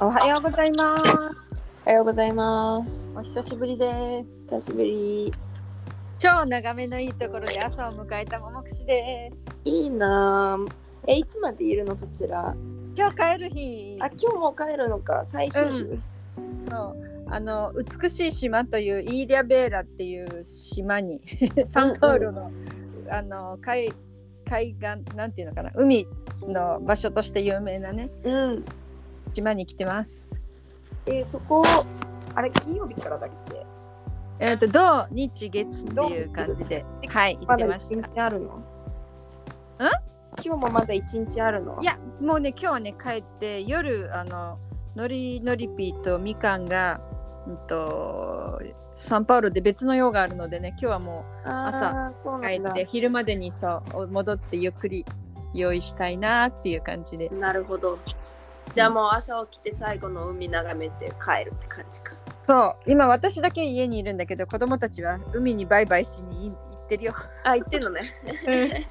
おはようございます。おはようございます。お久しぶりです。久しぶり。超眺めのいいところで朝を迎えたももくしです。いいなぁ。え、いつまでいるのそちら？今日帰る日。あ、今日も帰るのか。最終日。そう。あの美しい島というイーリャベーラっていう島に サンパウロの、あの海海岸なんていうのかな海の場所として有名なねうん。島に来てます。え、そこ、あれ、金曜日からだっけ？えっ、と土日月っていう感じで。はい行ってました。日あるの？ん？今日もまだ一日あるの？いやもうね今日はね帰って夜あののりのりぴーとみかんが、うんと、サンパウロで別の用があるのでね今日はも朝、そううなんだ。帰って昼までにそう戻ってゆっくり用意したいなっていう感じで。なるほど。じゃあもう朝起きて最後の海眺めて帰るって感じか。そう今私だけ家にいるんだけど子供たちは海にバイバイしに行ってるよあ、言ってんのね。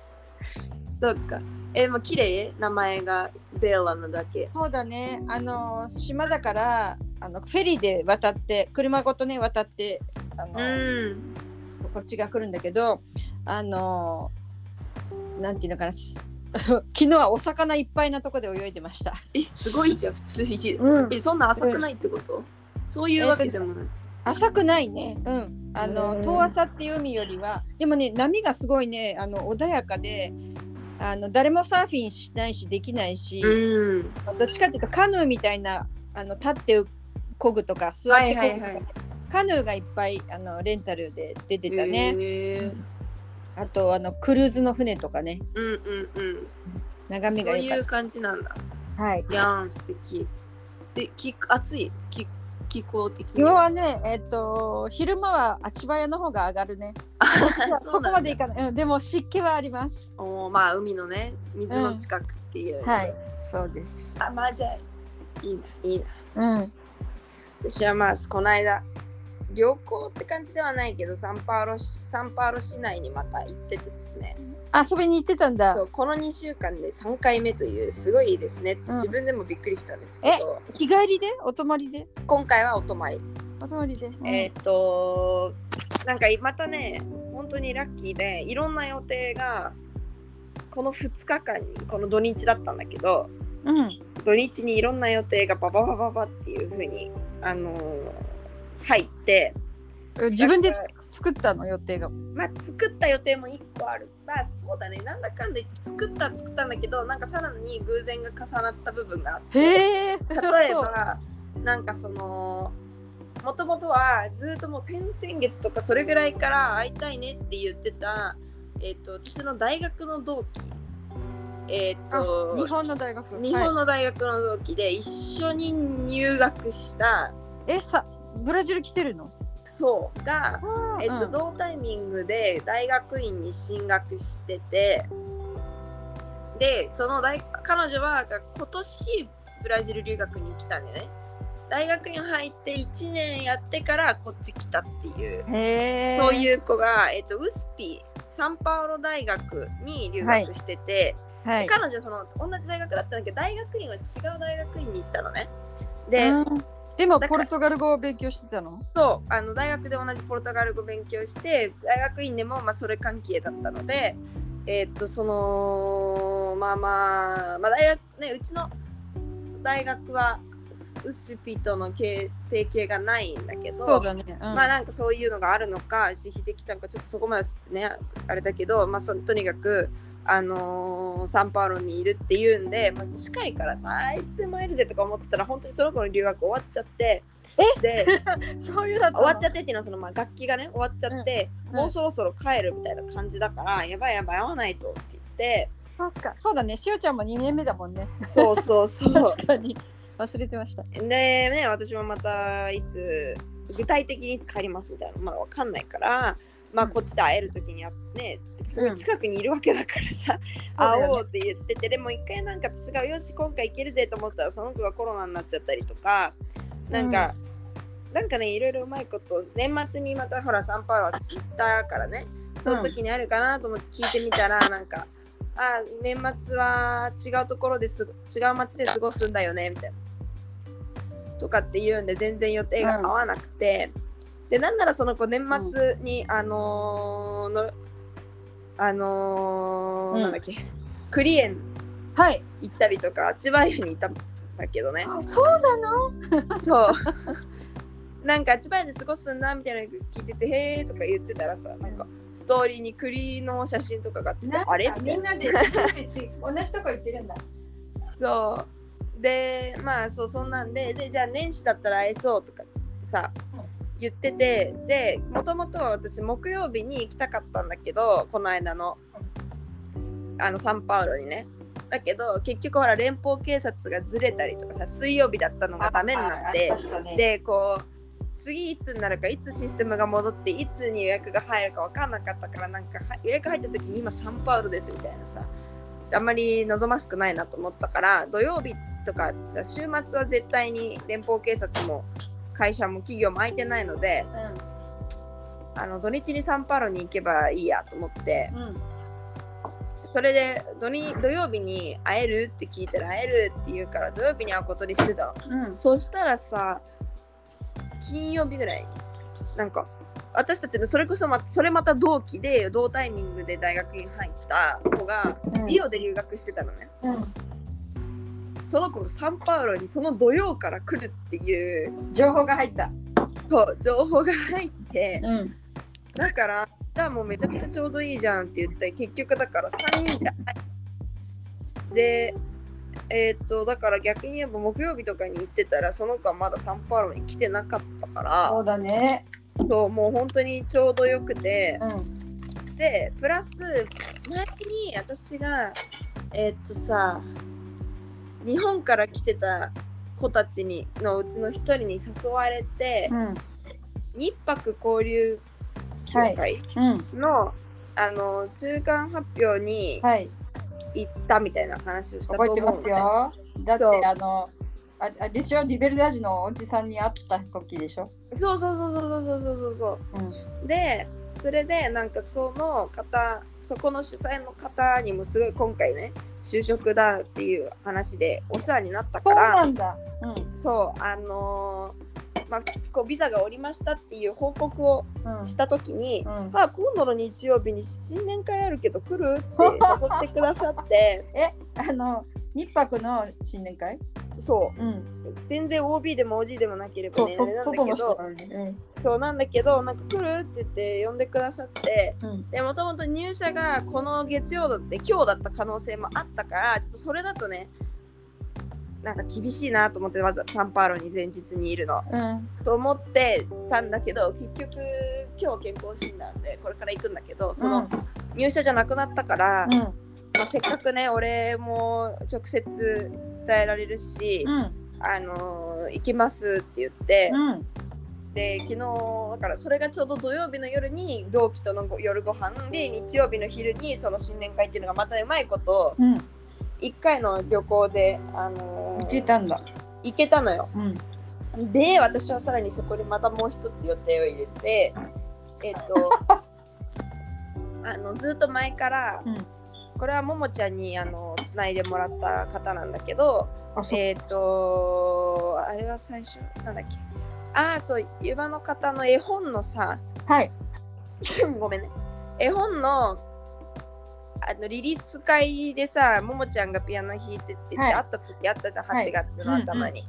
そっか。え、でも綺麗？名前がベーラのだけ。そうだねあの島だからあのフェリーで渡って車ごとね渡ってあの、うん。こっちが来るんだけどあのなんていうのかなす 昨日はお魚いっぱいなとこで泳いでました。え、すごいじゃん、普通に。うんえ、そんな浅くないってこと、そういうわけでもない。浅くないね。うん。あの遠浅っていう海よりはでもね波がすごいねあの穏やかであの誰もサーフィンしないしできないし、うん。どっちかっていうとカヌーみたいなあの立って漕ぐとか座って漕ぐとか、カヌーがいっぱいあのレンタルで出てたね。あとあのクルーズの船とかねうんうんうん。眺めそういう感じなんだ。た。はい。いやーん、素敵。で、き暑い？気気候的にはね、えっ、と、昼間はあちばやの方が上がるね。そこまでいかない。うん、でも湿気はあります。おーまあ海のね水の近くっていう、はい、そうです。あまあじゃあいいないいなうん。私はまあこの間旅行って感じではないけどサンパウロサンパウロ市内にまた行っててですね。遊びに行ってたんだ。そ。うこの2週間で3回目というすごいですね、うん。自分でもびっくりしたんですけど。日帰りで？お泊まりで？今回はお泊まり、お泊まりで。うん。えーっとなんかまたね本当にラッキーでいろんな予定がこの2日間にこの土日だったんだけどうん。土日にいろんな予定がバババババっていう風にあのー入って。自分でつ作ったの？予定が。まあ作った予定も1個ある。まあそうだね。なんだかんだ言って作った作ったんだけどなんかさらに偶然が重なった部分があって。例えばなんかそのもともとはずっともう先々月とかそれぐらいから会いたいねって言ってた、えっと私の大学の同期。えっあと日本の大学。日本はい。の大学の同期で一緒に入学した。え、さ、ブラジル来てるの？そうが、えっとうん同タイミングで大学院に進学しててでその大彼女は今年ブラジル留学に来たんだよね大学院入って1年やってからこっち来たっていう。そういう子が、えっとウスピサンパウロ大学に留学してて、はい。彼女その同じ大学だったんだけど大学院は違う大学院に行ったのねで、うんでもポルトガル語を勉強してたの？そう。あの大学で同じポルトガル語勉強して大学院でもまあそれ関係だったのでえーっとそのまあまあまあ大学ねうちの大学はウスピとの提携がないんだけどそうだね。うん。まあなんかそういうのがあるのか自費できたのかちょっとそこまでねあれだけどまあそとにかくあのーサンパウロにいるっていうんで、まあ、近いからさあいつでも会えるぜとか思ってたら本当にその子の留学終わっちゃってえ？で そういう終わっちゃってっていうのはそのまあ楽器がね終わっちゃって、うんもうそろそろ帰るみたいな感じだから、やばいやばい会わないとって言ってそっか、そうだね。しおちゃんも2年目だもんね。そうそうそう 確かに。忘れてました。でね私もまたいつ具体的にいつ帰りますみたいなのまだ分かんないからまあうんこっちで会える時にはねすごい近くにいるわけだからさ、そうだよね。会おうって言っててでも一回なんか私がよし今回行けるぜと思ったらその子がコロナになっちゃったりとかなんか、なんかねいろいろうまいこと年末にまたほらサンパウロ私行ったからねその時にあるかなと思って聞いてみたら、なんかあ年末は違うところです違う街で過ごすんだよねみたいな。とかっていうんで全然予定が合わなくて、でなんならその子年末に、あのーのあのーうん。なんだっけクリエンはい。行ったりとか千葉屋にいたんだけどね。そうなの？そう。なんか千葉屋で過ごすんだみたいなの聞いててへえとか言ってたらさなんかストーリーに栗の写真とかがあっててあれ？みたいな。みんなで同じとこ行ってるんだ。そう。でまあそうそんなんででじゃあ年始だったら会えそうとかってさ言っててでもともとは私木曜日に行きたかったんだけどこの間の。あのサンパウロにね。だけど結局ほら連邦警察がずれたりとかさ水曜日だったのがダメになってでこう次いつになるかいつシステムが戻っていつに予約が入るか分かんなかったからなんかは予約入った時に今サンパウロですみたいなさあんまり望ましくないなと思ったから土曜日とかさ週末は絶対に連邦警察も会社も企業も空いてないのであの土日にサンパウロに行けばいいやと思ってうんうんそれで土に土曜日に会えるって聞いたら会えるって言うから土曜日に会うことにしてたの。うんそしたらさ金曜日ぐらいになんか私たちのそれこそまそれまた同期で同タイミングで大学に入った子がリオで留学してたのね、うんその子がサンパウロにその土曜から来るっていう情報が入った。そう情報が入ってうん。だからじゃあもうめちゃくちゃちょうどいいじゃんって言って結局だから3人ででえーっとだから逆に言えば木曜日とかに行ってたらその子はまだサンパウロに来てなかったからそうだね。そうもう本当にちょうどよくてうん。でプラス前に私がえーっとさ日本から来てた子たちにのうちの一人に誘われてうん。日泊交流協会うん。の、あの中間発表にはい。行ったみたいな話をしたと思うのね。覚えてますよ。だってあのあでしょリベルダージのおじさんに会った時でしょ？そうそうそうそうそうそうそうそう。うん。でそれでなんかその方そこの主催の方にもすごい今回ね就職だっていう話でお世話になったそうからなんだ。うそうあのーまあ、こうビザがおりましたっていう報告をんうん。した時に、うん。あ今度の日曜日に新年会あるけど来るって誘ってくださって。えあの日泊の新年会？そう。うん。全然 OB でも OG でもなければそうそねあれなんだけど。なのにうん。そうなんだけどなんか来る？って言って呼んでくださってうん。でもともと入社がこの月曜だって今日だった可能性もあったからちょっとそれだとねなんか厳しいなと思ってわざサンパウロに前日にいるの。うん。と思ってたんだけど結局今日健康診断でこれから行くんだけどその入社じゃなくなったから、うんまあ、せっかくね俺も直接伝えられるし、うん。あのー行きますって言って、うん。で昨日だからそれがちょうど土曜日の夜に同期とのご夜ご飯で日曜日の昼にその新年会っていうのがまたうまいことうん。1回の旅行で、あのー行けたんだ。行けたのよ。うん。で私はさらにそこにまたもう一つ予定を入れてえっとあのずっと前から、うんこれはももちゃんにあのつないでもらった方なんだけどえっ、とあれは最初なんだっけ。ああそうゆばの方の絵本のさはい。ごめんね。絵本のあのリリース会でさももちゃんがピアノ弾いてって、はい。会った時あったじゃんはい。8月の頭に、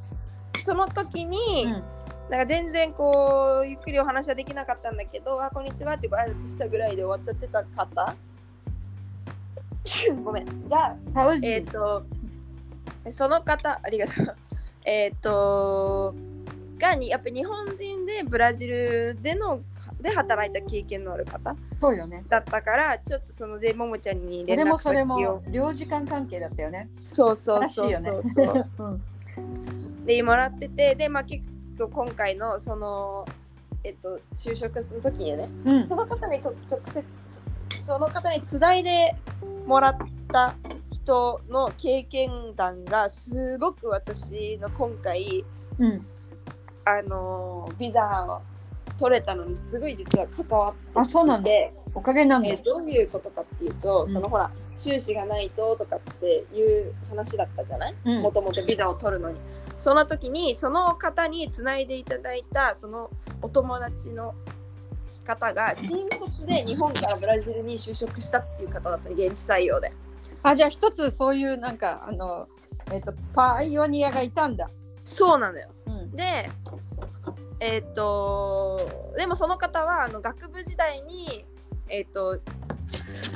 その時に、うん。なんか全然こうゆっくりお話はできなかったんだけど「あこんにちは」ってご挨拶したぐらいで終わっちゃってた方 ごめん。がタウジえっ、とその方ありがとう。えっとがにやっぱ日本人でブラジルでので働いた経験のある方そうよね。だったからちょっとそのでももちゃんに連絡それもそれも領事館関係だったよね。そうそうそうそうそう。うん。でもらっててでまあ結構今回のそのえっと就職の時にねうん。その方にと直接その方につないでもらった人の経験談がすごく私の今回うん。あのビザを取れたのにすごい実は関わあそうなんだ。っておかげなんだ。えどういうことかっていうと、ん。そのほら収支がないととかっていう話だったじゃない？うん。もともとビザを取るのに。その時にその方につないでいただいたそのお友達の方が新卒で日本からブラジルに就職したっていう方だった現地採用であじゃあ一つそういうなんかあのえっ、とパイオニアがいたんだ。そうなのようん。でえっ、とでもその方はあの学部時代にえっ、と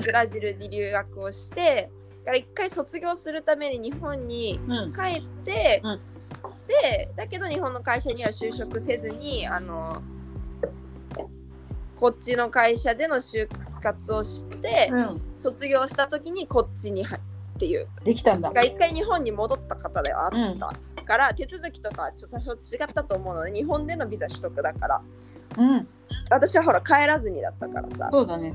ブラジルに留学をしてだから一回卒業するために日本にうん。帰って、うんでだけど日本の会社には就職せずにあのこっちの会社での就活をして、うん。卒業した時にこっちに入っていうできたんだ。が一回日本に戻った方ではあったから、手続きとかはちょっと多少違ったと思うので日本でのビザ取得だからうん。私はほら帰らずにだったからさそうだね。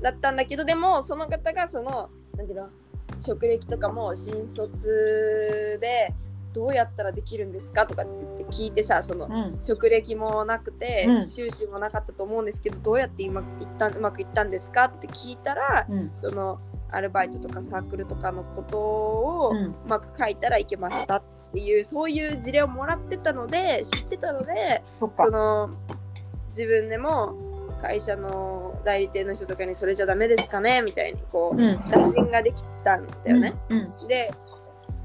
だったんだけどでもその方がそのなんていうの職歴とかも新卒でどうやったらできるんですかとかって言って聞いてさそのうん。職歴もなくて、うん修士もなかったと思うんですけどどうやって今いったうまくいったんですかって聞いたらうん。そのアルバイトとかサークルとかのことをうまく書いたらいけましたっていうそういう事例をもらってたので知ってたのでそ。の自分でも会社の代理店の人とかにそれじゃダメですかねみたいにこううん。打診ができたんだよね。うん。で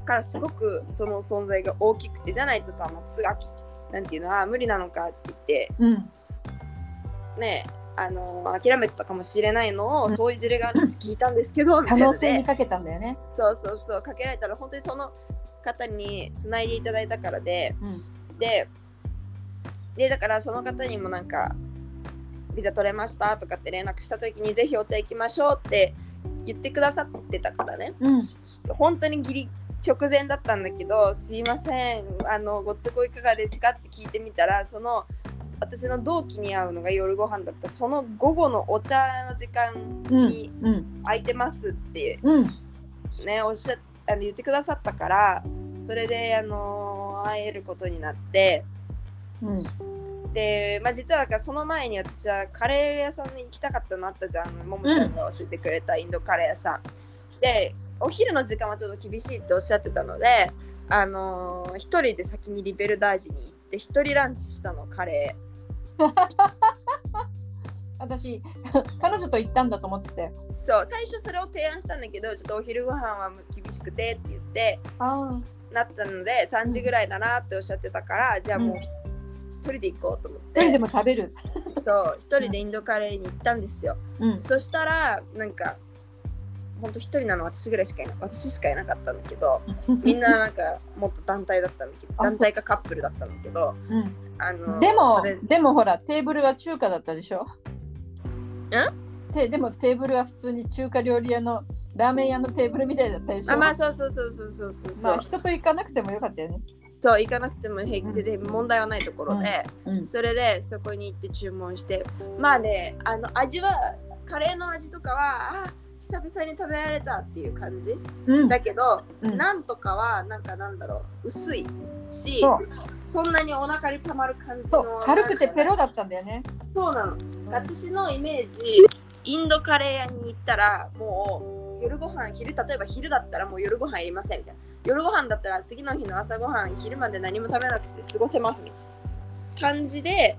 からすごくその存在が大きくてじゃないとさもうつがきなんていうのは無理なのかって言ってうん。うん。ねあの諦めてたかもしれないのを、うんそういう事例があるって聞いたんですけど 可能性にかけたんだよね。そうそうそうかけられたら本当にその方につないでいただいたからでうん。ででだからその方にもなんかビザ取れましたとかって連絡した時にぜひお茶行きましょうって言ってくださってたからねうん。本当にギリ直前だったんだけどすいませんあのご都合いかがですか？って聞いてみたらその私の同期に会うのが夜ご飯だったその午後のお茶の時間うん。にうん。空いてますってうん。ねおっしゃあの言ってくださったからそれであの会えることになってうん。で、まあ、実はだからその前に私はカレー屋さんに行きたかったのあったじゃんももちゃんが教えてくれたインドカレー屋さん。でお昼の時間はちょっと厳しいっておっしゃってたので、あのー一人で先にリベルダージに行って一人ランチしたのカレ 私、彼女と行ったんだと思ってたよ。ーそう最初それを提案したんだけどちょっとお昼ご飯は厳しくてって言ってあなったので3時ぐらいだなっておっしゃってたからじゃあもううんひ一人で行こうと思っ一人でても食べる。そう一人でインドカレーに行ったんですよ。うん。そしたらなんかほんと一人なの私ぐらいしかいない私しかいなかったんだけど みんななんかもっと団体だったんだけどあ団体かカップルだったんだけどうん。あのでもでもほら、テーブルは中華だったでしょ？てでもテーブルは普通に中華料理屋のラーメン屋のテーブルみたいだったでしょ？あまあそうそうそうそうそうそうそう、まあ人と行かなくてもよかったよね。そう行かなくても平気で問題はないところで、うん。それでそこに行って注文してまあねあの味はカレーの味とかはあ久々に食べられたっていう感じうん。だけど、うん。なんとかはなんかなんだろう薄いしそそんなにお腹にたまる感じの軽くてペロだったんだよね。そうなの。私のイメージインドカレー屋に行ったらもう夜ご飯昼例えば昼だったらもう夜ご飯いりませんみたいな。夜ご飯だったら次の日の朝ご飯昼まで何も食べなくて過ごせますみたいな感じで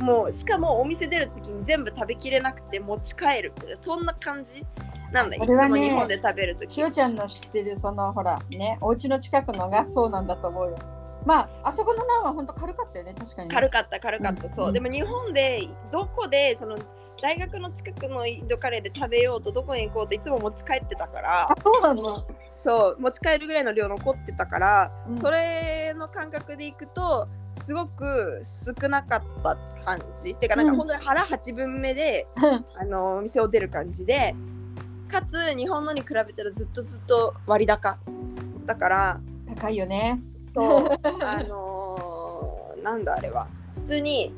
もうしかもお店出る時に全部食べきれなくて持ち帰るそんな感じなんだ、いつも日本で食べる時。しおちゃんの知ってるそのほらね、お家の近くのがそうなんだと思うよ。まあ、あそこのナンは本当軽かったよね、確かにね。軽かった軽かった、うん。そう、でも日本でどこでその大学の近くのインドカレーで食べようとどこに行こうといつも持ち帰ってたからあ、そうなのそのそう持ち帰るぐらいの量残ってたから、うん。それの感覚でいくとすごく少なかった感じ。てかなんかうん。本当に腹8分目で、あのお店を出る感じでかつ日本のに比べたらずっとずっと割高だから高いよね。そう あのーなんだあれは。普通に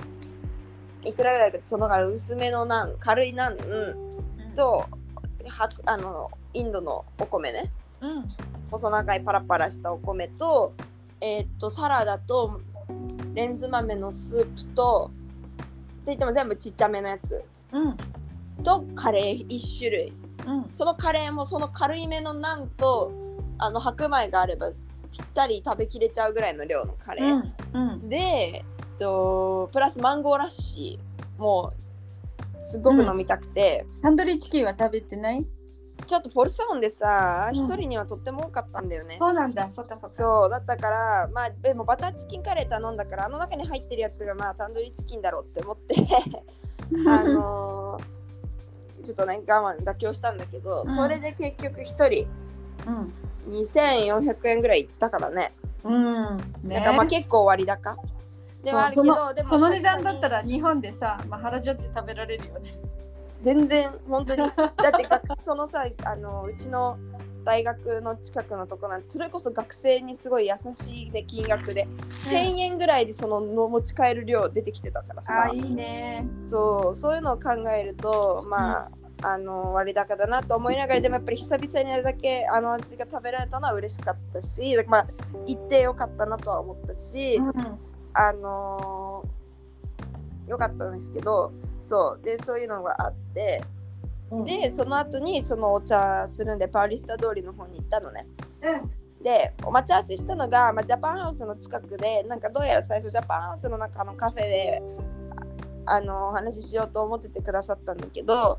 いくらぐらいかそのから薄めのナン軽いナンとはあのインドのお米ね。うん。細長いパラパラしたお米とえーっとサラダとレンズ豆のスープとって言っても全部ちっちゃめのやつ。うん。とカレー1種類。うん。そのカレーもその軽いめのナンとあの白米があればぴったり食べきれちゃうぐらいの量のカレー、うん。うん。で、えっと、プラスマンゴーラッシーもうすごく飲みたくて、タンドリーチキンは食べてない？ちょっとポルサオンでさうん。一、人にはとっても多かったんだよね。そうなんだ。そっかそっか。そうだったからまあでもバターチキンカレー頼んだからあの中に入ってるやつがまあタンドリーチキンだろうって思って あのーちょっとね我慢妥協したんだけど、うん。それで結局1人うん。2400円ぐらいいったからね。うん。ねだからまあ結構割高。ではあるけどでものその値段だったら日本でさ、まあ、原宿で食べられるよね。全然本当に。だって学そのさあのうちの大学の近くのとこなんてそれこそ学生にすごい優しい、ね、金額で、1000円ぐらいでそのの持ち帰る量出てきてたからさ。あいいね。そうそういうのを考えるとまあ、あの割高だなと思いながらでもやっぱり久々にあれだけあの味が食べられたのは嬉しかったしまあ行ってよかったなとは思ったし、うん。あのーよかったんですけどそうでそういうのがあってでその後にそのお茶するんでパウリスタ通りの方に行ったのね。うんでお待ち合わせしたのが、まあ、ジャパンハウスの近くでなんかどうやら最初ジャパンハウスの中のカフェでああのお話ししようと思っててくださったんだけど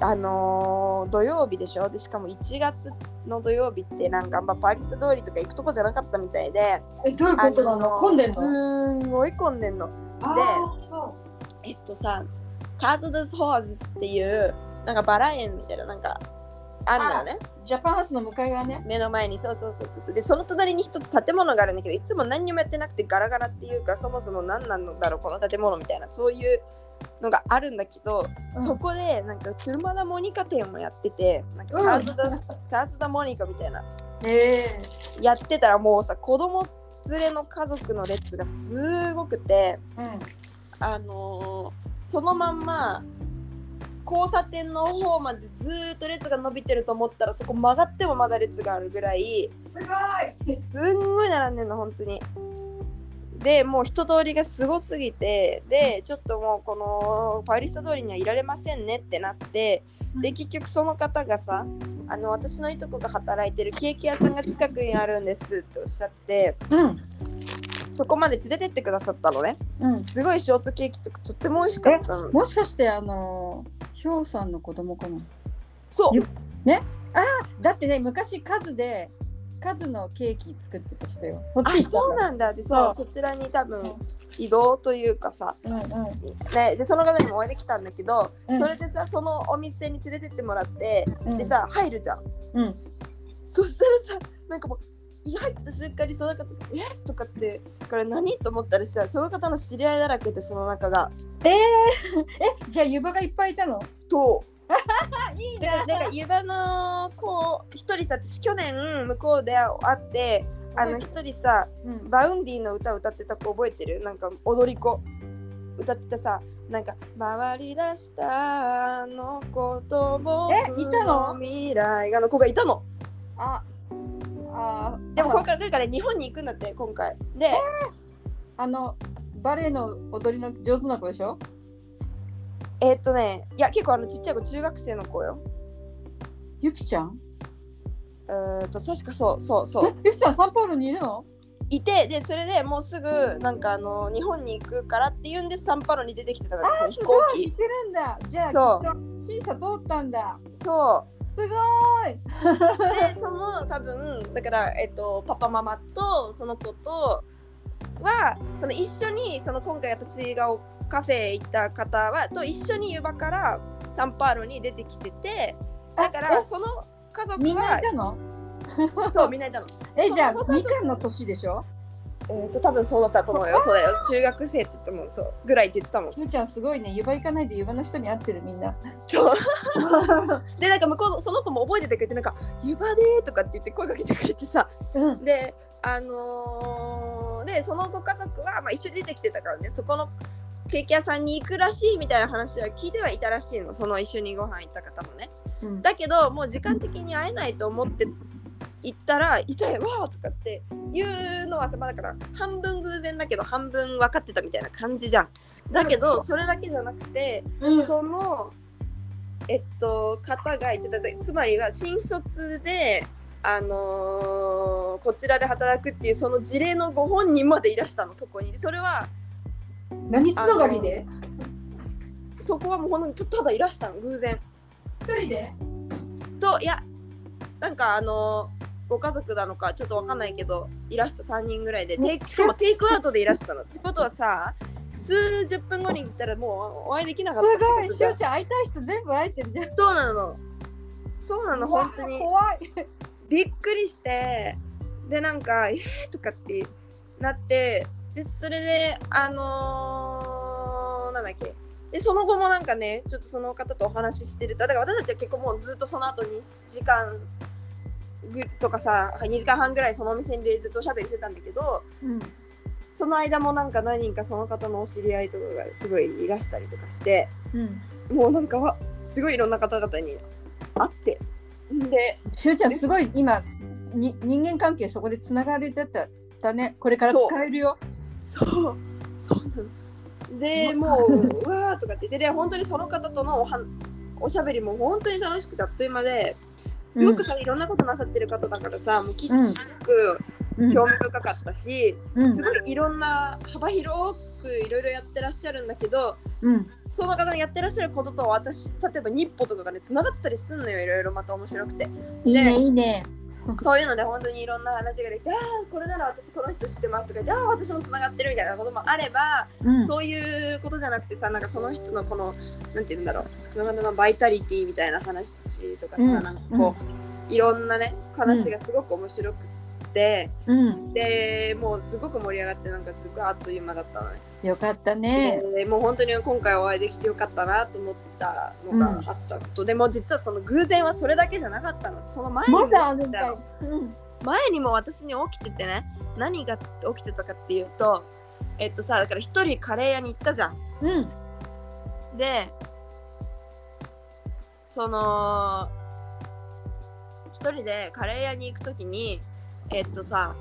あのー土曜日でしょ？でしかも1月の土曜日ってなんか、まあ、パリスタ通りとか行くとこじゃなかったみたいでえどういうことなの？混んでんの？すんごい混んでんの。あーそえっとさカーズ・ドス・ホーズっていうなんかバラ園みたいななんかあるのよね。うジャパンハウスの向かい側ね。目の前にそうそうそうそうでその隣に一つ建物があるんだけどいつも何にもやってなくてガラガラっていうかそもそも何なんだろうこの建物みたいなそういうのがあるんだけど、うん。そこでなんか車田モニカ店もやっててなんかカーズダ、カーズダモニカみたいな。え。やってたらもうさ子供連れの家族の列がすごくてえあのーそのまんま交差点の方までずーっと列が伸びてると思ったらそこ曲がってもまだ列があるぐらいすごい。すんごい並んでんの本当に。でもう人通りがすごすぎてでちょっともうこのパリスタ通りにはいられませんねってなってで結局その方がさあの私のいとこが働いてるケーキ屋さんが近くにあるんですっておっしゃってうんそこまで連れてってくださったのね。うん。すごいショートケーキとかとっても美味しかったの。もしかしてあのひょうさんの子供かな？そう。よだってね昔カズでカズのケーキ作ってましたよ。そっあちそうなんだ。でそうそそちらに多分移動というかさ、うんうん。ね、でその方にもお会いできたんだけど、うん。それでさそのお店に連れてってもらって、うん。でさ入るじゃん。うん。そしたらさなんかもうい入った瞬間にその方が「え？とかってこれ何と思ったらさその方の知り合いだらけでその中が。えー、えじゃあ湯葉がいっぱいいたの？とあ いいでなんか湯葉の子一人さ私去年向こうで会ってあの一人さうん。バウンディの歌歌ってた子覚えてる？なんか踊り子。歌ってたさなんか「回り出したあの子と僕えいたの？の未来が」の子がいたの。ああでもあ今回だから日本に行くんだって今回であのバレエの踊りの上手な子でしょ？えーっとねいや結構あのちっちゃい子中学生の子よゆきちゃん？えーっと確かそうそうそうえゆきちゃんサンパウロにいるの？いてでそれでもうすぐなんかあの日本に行くからっていうんでサンパウロに出てきてたんですよ飛行機いけるんだ。じゃあそう審査通ったんだ。そうすごい。でその多分だから、えっと、パパママとその子とはその一緒にその今回私がカフェ行った方はと一緒に湯葉からサンパウロに出てきててだかあらえその家族みんないはたの？そうみんないたの。えじゃあみかんの年でしょ？えっと多分そうだったと思うよ。そうだよ。中学生って言ってもそうぐらいって言ってたもん。ゆうちゃんすごいね。湯葉行かないで湯葉の人に会ってるみんな。そう でなんか向こうのその子も覚えててくれてなんか「湯葉で」とかって言って声かけてくれてさうん。であのーでそのご家族は、まあ、一緒に出てきてたからねそこのケーキ屋さんに行くらしいみたいな話は聞いてはいたらしいのその一緒にご飯行った方もねうんだけどもう時間的に会えないと思って行ったら「痛いわ」とかって言うのはさ、まあ、だから半分偶然だけど半分分かってたみたいな感じじゃん。だけどそれだけじゃなくてうん。そのえっと方が言ってたつまりは新卒であのーこちらで働くっていうその事例のご本人までいらしたのそこに。それは何つながりで？そこはもう本当にただいらしたの偶然。一人で？といやなんかあのーご家族なのかちょっとわかんないけどいらした3人ぐらいでテイクしかもテイクアウトでいらしたの。ってことはさ数十分後に来たらもうお会いできなかったってことじゃん。ちゃん会いたい人全部会えてるじゃん。そうなの。そうなの本当に。怖い。びっくりしてでなんか「えー?」とかってなってでそれであのーなんだっけ。でその後もなんかねちょっとその方とお話ししてるとだから私たちは結構もうずっとその後に時間ぐとかさ2時間半ぐらいそのお店でずっとおしゃべりしてたんだけどうん。その間もなんか何人かその方のお知り合いとかがすごいいらしたりとかしてうん。もうなんかわすごいいろんな方々に会ってでしゅうちゃんすごい今に人間関係そこでつながれてただね。これから使えるよ。そう、そうなの。で、もう、うわーとかって言って、で、本当にその方とのおはおしゃべりも本当に楽しくてあっという間で、すごくさ、いろんなことなさってる方だからさ、もうきっとすごくうん興味深かったし、うん。すごいいろんな幅広くいろいろやってらっしゃるんだけど、うん。その方がやってらっしゃることと私、例えば日歩とかがね、つながったりすんのよ、いろいろまた面白くて。いいねいいねそういうので本当にいろんな話ができて、ああ、これなら私この人知ってますとか言って、ああ、私もつながってるみたいなこともあれば、うん。そういうことじゃなくてさ、なんかその人のこの、なんて言うんだろう、その方のバイタリティみたいな話とかさ、うん。なんかこう、いろんなね、話がすごく面白くって、うん。で、もうすごく盛り上がって、なんかすごいあっという間だったのね。よかったね。でもう本当に今回お会いできてよかったなと思ったのがあったこと、でも実はその偶然はそれだけじゃなかったの。その前にもうん。前にも私に起きててね。何が起きてたかっていうとえっとさだから一人カレー屋に行ったじゃん。うん。でその一人でカレー屋に行くときにえっとさ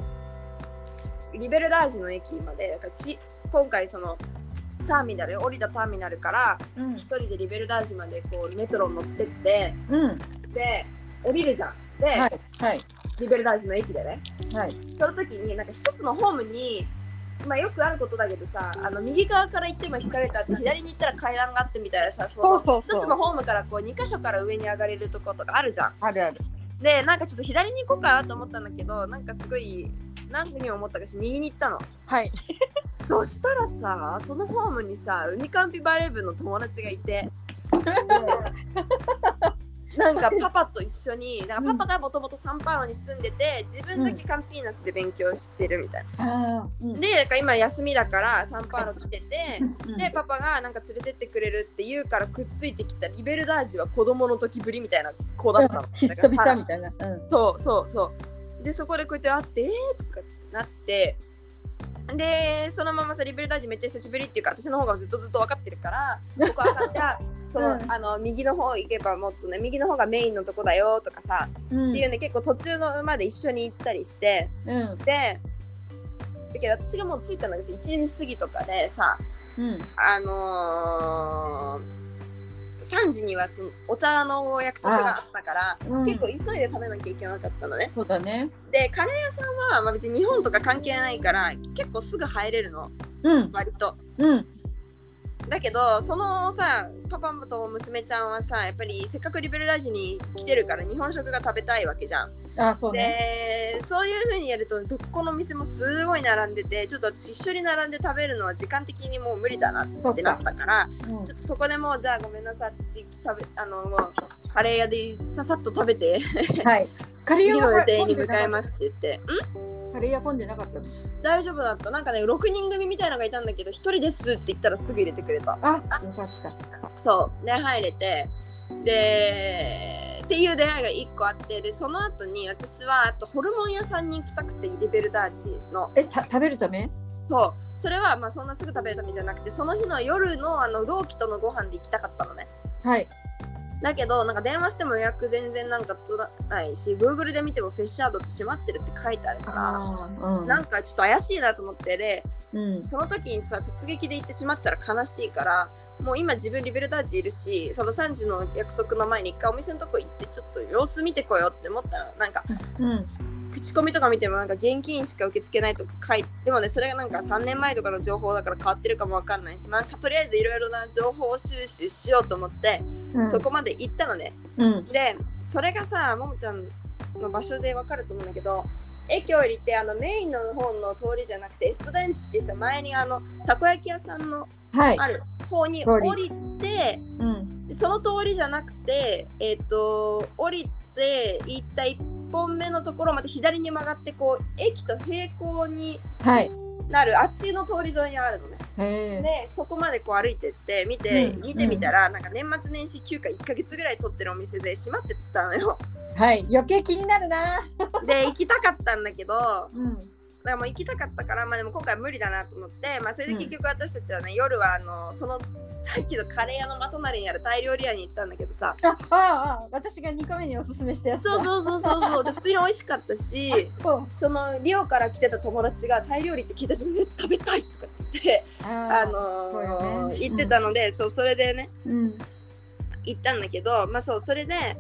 リベルダージの駅までち今回そのターミナル降りたターミナルからうん。一人でリベルダージまでこうメトロに乗ってってうん。で降りるじゃん。で、はいはい。リベルダージの駅でね。はい。その時になんか一つのホームにまあよくあることだけどさあの右側から行ってもエスカレーターって左に行ったら階段があってみたいなさそうそうそう。一つのホームからこう2箇所から上に上がれるとことかあるじゃん。あるあるでなんかちょっと左に行こうかなと思ったんだけどなんかすごい何に思ったかし右に行ったの。はいそしたらさそのホームにさ海カンピバレー部の友達がいて。でなんかパパと一緒になんかパパがもともとサンパウロに住んでて自分だけカンピーナスで勉強してるみたいな。うん。でなんか今休みだからサンパウロ来てて、うん。でパパがなんか連れてってくれるって言うからくっついてきたリベルダージは子供の時ぶりみたいな子だったの。ひっそびさみいたいな。うん。そうそうそう。でそこでこうやって会ってえーとかなってでそのままさリベルダージめっちゃ久しぶりっていうか私の方がずっとずっと分かってるから ここ分かった。その、うん。あの右の方行けばもっとね右の方がメインのとこだよとかさ、うん。っていうね結構途中の馬で一緒に行ったりして。うん。でだけど私がもう着いたのがさ1時過ぎとかでさうん。あのー、3時にはそのお茶の約束があったから、うん。結構急いで食べなきゃいけなかったのね。そうだね。でカレー屋さんは、まあ、別に日本とか関係ないから結構すぐ入れるの。うん。割と。うんだけどそのさパパと娘ちゃんはさやっぱりせっかくリベルラジに来てるから日本食が食べたいわけじゃん。あそうね。でそういう風にやるとどこの店もすごい並んでてちょっと私一緒に並んで食べるのは時間的にもう無理だなそっってなっかたからうん。ちょっとそこでもうじゃあごめんなさい私食べあのもうカレー屋でささっと食べてはい。カレー次屋はの予定に向かいますって言ってん？たカレー屋混んでなかったの？大丈夫だった。なんかね6人組みたいなのがいたんだけど1人ですって言ったらすぐ入れてくれた。あよかった。そう。で入れて。でっていう出会いが1個あってでその後に私はあとホルモン屋さんに行きたくてリベルダーチの。えた食べるため？そう。それはまあそんなすぐ食べるためじゃなくてその日の夜のあの同期とのご飯で行きたかったのね。はいだけどなんか電話しても予約全然なんか取らないし Google で見てもフェッシャードって閉まってるって書いてあるかああうん。らなんかちょっと怪しいなと思ってでうん。その時にさ突撃で行ってしまったら悲しいからもう今自分リベルターチいるしその3時の約束の前に一回お店のとこ行ってちょっと様子見てこようって思ったらなんかうん口コミとか見てもなんか現金しか受け付けないとか書いてでもねそれがなんか3年前とかの情報だから変わってるかもわかんないし、まあ、とりあえずいろいろな情報収集しようと思って、うん。そこまで行ったのね。うん。でそれがさももちゃんの場所でわかると思うんだけど駅降りてあのメインの方の通りじゃなくてエストダンチってさ前にあのたこ焼き屋さんのはい。ある方に降りてうん。でその通りじゃなくてえっ、と降りて行った1本目のところまた左に曲がってこう駅と平行にはい。なるあっちの通り沿いにあるのね。でそこまでこう歩いてって見て、うん見てみたら、なんか年末年始休暇1ヶ月ぐらい取ってるお店で閉まってたのよ。はい。余計気になるな。で行きたかったんだけどうんらもう行きたかったからまあでも今回は無理だなと思ってまあそれで結局私たちはね、夜はあのそのさっきのカレー屋の真隣にあるタイ料理屋に行ったんだけどさ。あああ私が2個目におすすめしたやつだ。そうそうそうそうそう。で普通に美味しかったし そう。そのリオから来てた友達がタイ料理って聞いた瞬間え食べたいとか言ってああのそうよーね言ってたので、そうそれでねうん。行ったんだけどまあそうそれで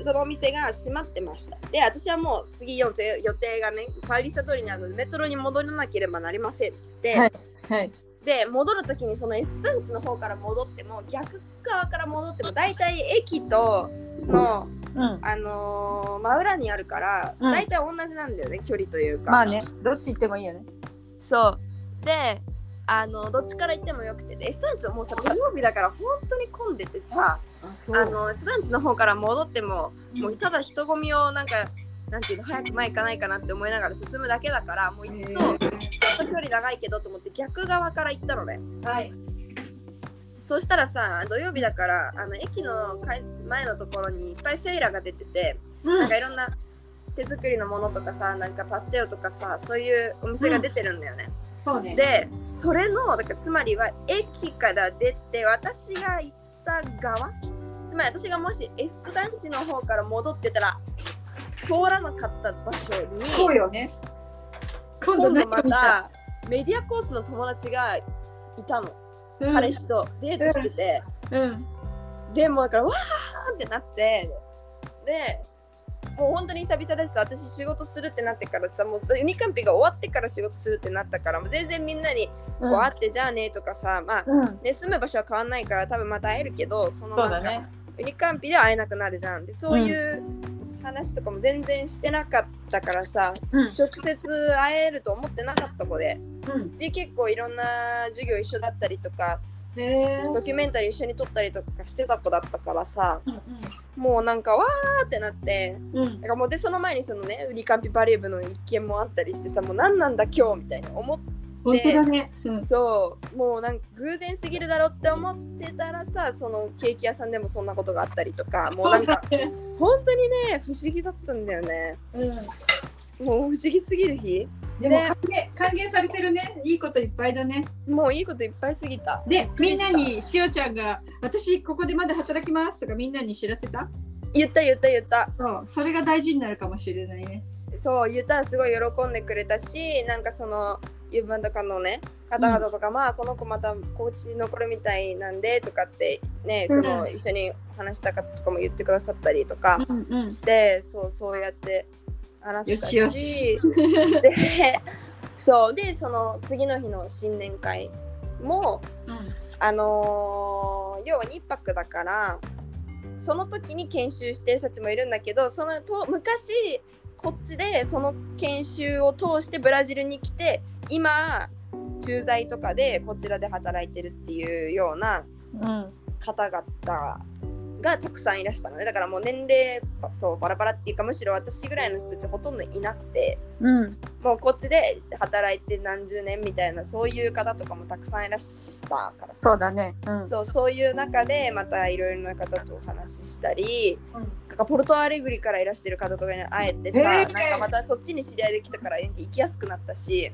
そのお店が閉まってました。で私はもう次予定予定がねパリスタ通りにあるのでメトロに戻らなければなりませんって言って、はいはい。で戻る時にそのエスタンチの方から戻っても逆側から戻っても大体駅との、うん。あのー真裏にあるから、うん。大体同じなんだよね距離というか。まあねどっち行ってもいいよね。そう。であのどっちから行ってもよくて。でエスタンチはもうさ土曜日だから本当に混んでてさああのエスタンチの方から戻ってももうただ人混みをなんかなんていうの早く前行かないかなって思いながら進むだけだからもう一層ちょっと距離長いけどと思って逆側から行ったのね。はい。そしたらさ土曜日だからあの駅の前のところにいっぱいフェイラが出ててなんかいろんな手作りのものとかさなんかパステルとかさそういうお店が出てるんだよね、そうね。でそれのだからつまりは駅から出て私が行った側つまり私がもしエスト団地の方から戻ってたら通らなかった場所にそうよね。今今度またメディアコースの友達がいたの、彼氏とデートしてて、うん。でもだからわーってなって。でもう本当に久々です私仕事するってなってからさもうユニカンピが終わってから仕事するってなったからもう全然みんなにこう会ってじゃあねとかさまあうん。ね、住む場所は変わんないから多分また会えるけどそのなんか、ね。ユニカンピでは会えなくなるじゃん。でそういう話とかも全然してなかったからさ、うん。直接会えると思ってなかった子で。うん。で結構いろんな授業一緒だったりとかドキュメンタリー一緒に撮ったりとかしてた子だったからさうんもうなんかわーってなってうん。なんかもうでその前にそのねユニカンピバレー部の一件もあったりしてさもう何なんだ今日みたいな思って。本当だね。うん。そう。もうなんか偶然すぎるだろって思ってたらさそのケーキ屋さんでもそんなことがあったりとかもうなんかね。本当にね不思議だったんだよね。うん。もう不思議すぎる日でも歓迎歓迎されてるね。いいこといっぱいだね。もういいこといっぱいすぎた。でみんなにしおちゃんが私ここでまだ働きますとかみんなに知らせた？言った言った言った。そうそれが大事になるかもしれないね。そう言ったらすごい喜んでくれたしなんかそのユーバンとかのね方々とか、まあこの子また高知に残るみたいなんでとかってねその、うん一緒に話したかとかも言ってくださったりとかうんうん。して、そうそうやって話せたし。よしよでそう。でその次の日の新年会もあのー要は2泊だからその時に研修してる人たちもいるんだけどそのと昔こっちでその研修を通してブラジルに来て今駐在とかでこちらで働いてるっていうようなうん。方々がたくさんいらしたのね。だからもう年齢そうバラバラっていうかむしろ私ぐらいの人たちほとんどいなくてうん。もうこっちで働いて何十年みたいなそういう方とかもたくさんいらしたからさ。そうだね。うん。そうそういう中でまたいろいろな方とお話ししたりなんかポルトアレグリからいらしてる方とかに会えてさ、へー。なんかまたそっちに知り合いできたから行きやすくなったし。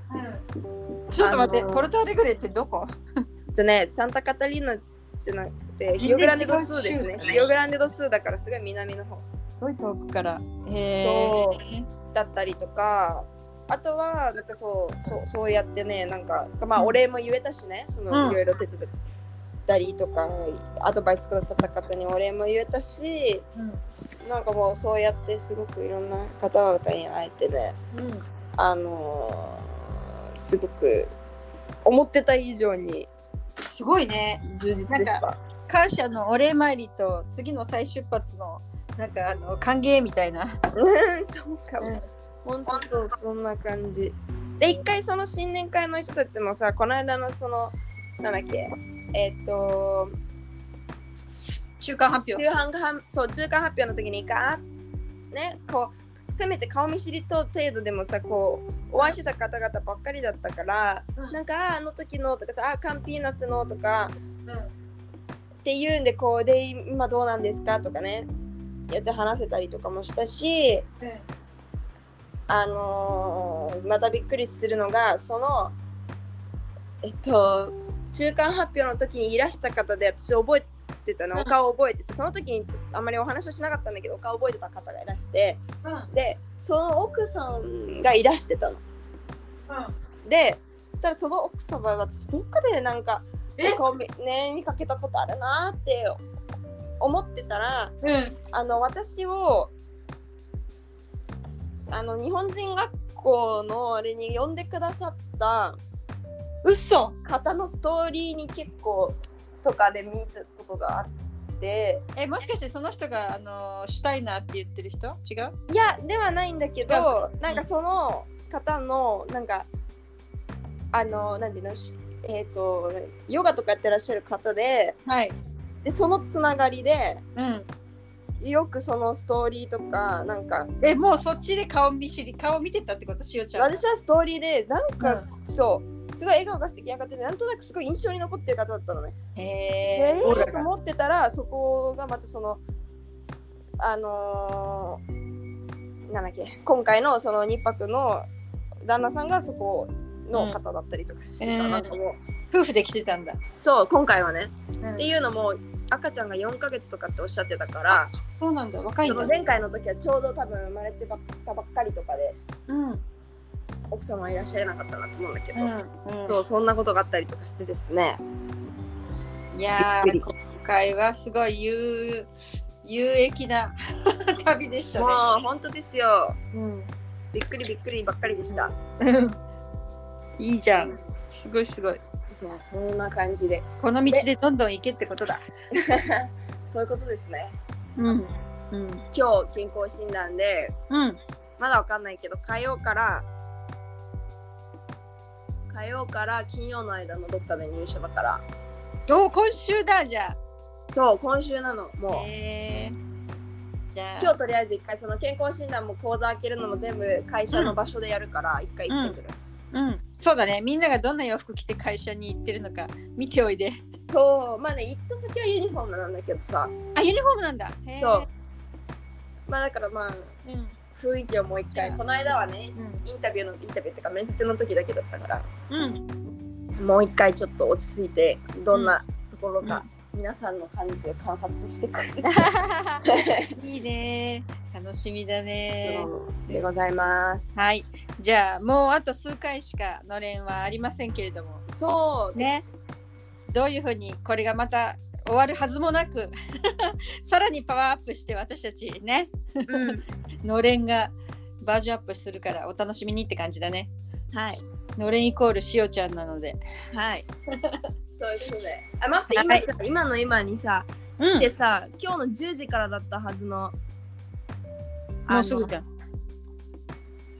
ちょっと待って、あのーポルトアレグレってどこ？あとねサンタカタリーナじゃなくてヒオグランデドスーですね。ヒオグランデドスーだからすごい南の方。すごい遠くから。へそえだったりとかあとはなんかそうそうそうやってねなんかまあお礼も言えたしねそのうん。いろいろ手伝っったりとかアドバイスくださった方にお礼も言えたしなんかもうそうやってすごくいろんな方々に会えてねうん。あのーすごく思ってた以上にすごいね。充実でした。感謝のお礼参りと次の再出発のなんかあの歓迎みたいな、うんそうかも。うん。本当そうそんな感じ。で一回その新年会の人たちもさこの間のそのなんだっけ？えっ、と中間発表。中間発そう中間発表の時にかねこうせめて顔見知りと程度でもさこうお会いしてた方々ばっかりだったから、うん。なんかああの時のとかさあカンピーナスのとかうんっていうんでこうで今どうなんですか？とかね。やって話せたりとかもしたしあのーまたびっくりするのがそのえっと中間発表の時にいらした方で私覚えてたの？うん。お顔覚えててその時にあんまりお話はしなかったんだけどお顔覚えてた方がいらしてうん。でその奥さんがいらしてたの。でそしたらその奥様が私どっかでなんかえ？顔見,、ね、見かけたことあるなって思ってたらうん。あの私をあの日本人学校のあれに呼んでくださった嘘。方のストーリーに結構とかで見たことがあって。えもしかしてその人があのシュタイナーって言ってる人？違う？いやではないんだけ違どなんかその方のなんかあのなんていうの？しえっ、とヨガとかやってらっしゃる方ではい。でそのつながりでうん。よくそのストーリーとかなんかえもうそっちで顔見知り顔見てたってことしおちゃん私はストーリーでなんか、そうすごい笑顔が素敵な方でなんとなくすごい印象に残ってる方だったのね。へでえオーラが。と思ってたらそこがまたそのあのーなんだっけ今回のその2泊の旦那さんがそこの方だったりとかしてさ、うんな。んかもう夫婦で来てたんだ、そう今回はね、うん。っていうのも赤ちゃんが4ヶ月とかっておっしゃってたからそうなんだ。若いんだ。その前回の時はちょうど多分生まれてばったばっかりとかでうん。うん奥様はいらっしゃらなかったなと思うんだけど、うんそうそんなことがあったりとかしてですね。いやー今回はすごい有有益な 旅でしたもねう本当ですよ。うん。びっくりびっくりばっかりでした、いいじゃん。すごいすごい。そうそんな感じで。この道でどんどん行けってことだ。そういうことですね。うん。うん。今日健康診断でうん。まだわかんないけど火曜から火曜から金曜の間のどっかで入所だから。おー今週だじゃそう今週なのもう、えじゃあ。今日とりあえず一回その健康診断も講座開けるのも全部会社の場所でやるから一回行ってくる、うんそうだね。みんながどんな洋服着て会社に行ってるのか見ておいで。そう。まあね行った先はユニフォームなんだけどさ。あユニフォームなんだ。へえそう。まあだからまあうん。雰囲気をもう一回。この間はねうん。インタビューのインタビューっていうか面接の時だけだったから。うん。もう一回ちょっと落ち着いてどんなところか、皆さんの感じを観察してくるい。いね。楽しみだね。でございます。はいじゃあもうあと数回しかのれんはありませんけれども。そうね。どういうふうにこれがまた終わるはずもなく さらにパワーアップして私たちね。うん、のれんがバージョンアップするからお楽しみにって感じだね。はい。のれんイコールしおちゃんなので。はい。そういうことで。あ待って今さ、今の今にさう来てさ今日の10時からだったはずのもうすぐじゃん。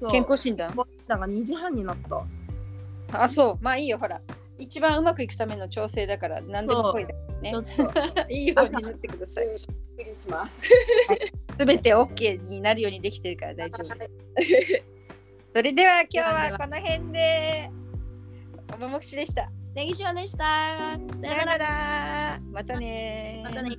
そう。健康診断？だが2時半になった。あそう。まあいいよほら。一番うまくいくための調整だから何でも来いだね。いいようになってください。びっくりします。すべて OK になるようにできてるから大丈夫。それでは今日はこの辺で。おももくしでした。ネギショでした。ささよなら。またねまたね